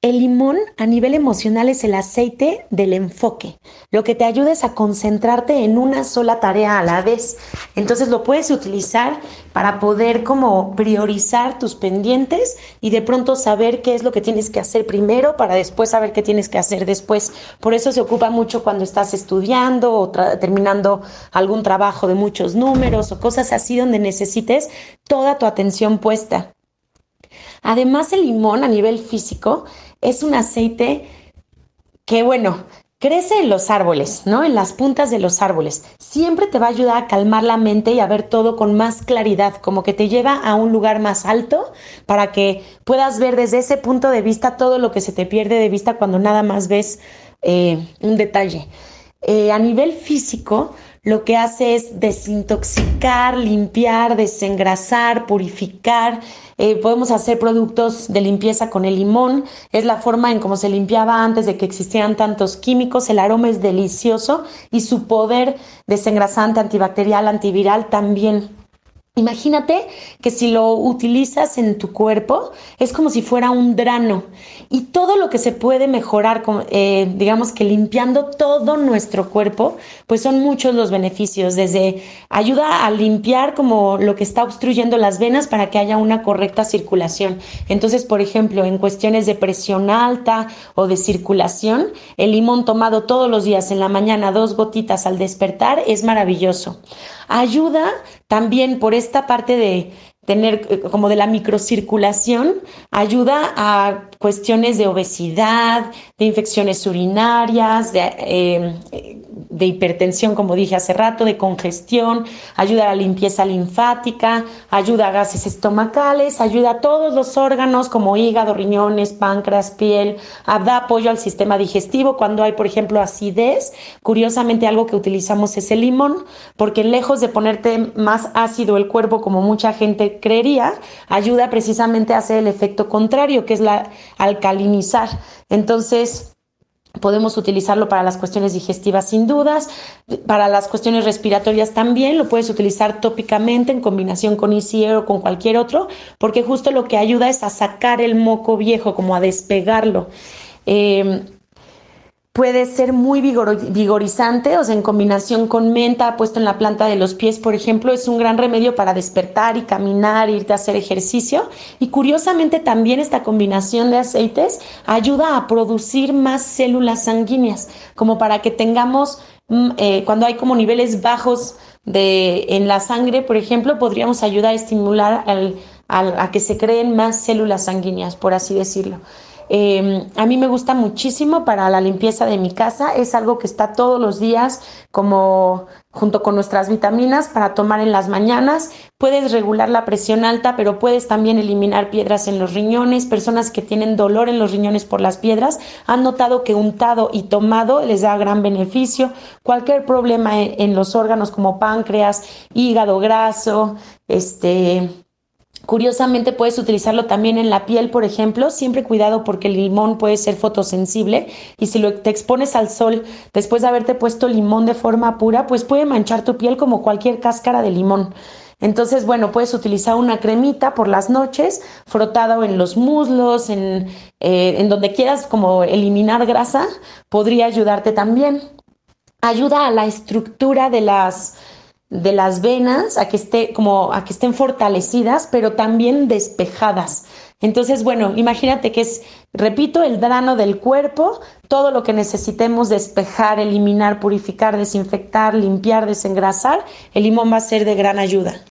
El limón a nivel emocional es el aceite del enfoque. Lo que te ayuda es a concentrarte en una sola tarea a la vez. Entonces lo puedes utilizar para poder como priorizar tus pendientes y de pronto saber qué es lo que tienes que hacer primero para después saber qué tienes que hacer después. Por eso se ocupa mucho cuando estás estudiando o terminando algún trabajo de muchos números o cosas así donde necesites toda tu atención puesta. Además, el limón a nivel físico es un aceite que, bueno, crece en los árboles, ¿no? En las puntas de los árboles. Siempre te va a ayudar a calmar la mente y a ver todo con más claridad, como que te lleva a un lugar más alto para que puedas ver desde ese punto de vista todo lo que se te pierde de vista cuando nada más ves eh, un detalle. Eh, a nivel físico, lo que hace es desintoxicar, limpiar, desengrasar, purificar. Eh, podemos hacer productos de limpieza con el limón. Es la forma en cómo se limpiaba antes de que existieran tantos químicos. El aroma es delicioso y su poder desengrasante, antibacterial, antiviral también. Imagínate que si lo utilizas en tu cuerpo es como si fuera un drano y todo lo que se puede mejorar, eh, digamos que limpiando todo nuestro cuerpo, pues son muchos los beneficios, desde ayuda a limpiar como lo que está obstruyendo las venas para que haya una correcta circulación. Entonces, por ejemplo, en cuestiones de presión alta o de circulación, el limón tomado todos los días en la mañana, dos gotitas al despertar, es maravilloso. Ayuda también por esta parte de tener eh, como de la microcirculación, ayuda a cuestiones de obesidad, de infecciones urinarias, de, eh, de hipertensión, como dije hace rato, de congestión, ayuda a la limpieza linfática, ayuda a gases estomacales, ayuda a todos los órganos como hígado, riñones, páncreas, piel, da apoyo al sistema digestivo cuando hay, por ejemplo, acidez. Curiosamente, algo que utilizamos es el limón, porque lejos de ponerte más ácido el cuerpo, como mucha gente creería, ayuda precisamente a hacer el efecto contrario, que es la alcalinizar. Entonces, Podemos utilizarlo para las cuestiones digestivas sin dudas, para las cuestiones respiratorias también, lo puedes utilizar tópicamente en combinación con Easy o con cualquier otro, porque justo lo que ayuda es a sacar el moco viejo, como a despegarlo. Eh, puede ser muy vigorizante, o sea, en combinación con menta puesto en la planta de los pies, por ejemplo, es un gran remedio para despertar y caminar, irte a hacer ejercicio. Y curiosamente también esta combinación de aceites ayuda a producir más células sanguíneas, como para que tengamos, mm, eh, cuando hay como niveles bajos de, en la sangre, por ejemplo, podríamos ayudar a estimular a que se creen más células sanguíneas, por así decirlo. Em, a mí me gusta muchísimo para la limpieza de mi casa. Es algo que está todos los días como junto con nuestras vitaminas para tomar en las mañanas. Puedes regular la presión alta, pero puedes también eliminar piedras en los riñones. Personas que tienen dolor en los riñones por las piedras han notado que untado y tomado les da gran beneficio. Cualquier problema en los órganos como páncreas, hígado graso, este Curiosamente puedes utilizarlo también en la piel, por ejemplo, siempre cuidado porque el limón puede ser fotosensible y si lo, te expones al sol después de haberte puesto limón de forma pura, pues puede manchar tu piel como cualquier cáscara de limón. Entonces, bueno, puedes utilizar una cremita por las noches, frotado en los muslos, en, eh, en donde quieras como eliminar grasa, podría ayudarte también. Ayuda a la estructura de las de las venas a que esté como a que estén fortalecidas, pero también despejadas. Entonces, bueno, imagínate que es, repito, el drano del cuerpo, todo lo que necesitemos despejar, eliminar, purificar, desinfectar, limpiar, desengrasar, el limón va a ser de gran ayuda.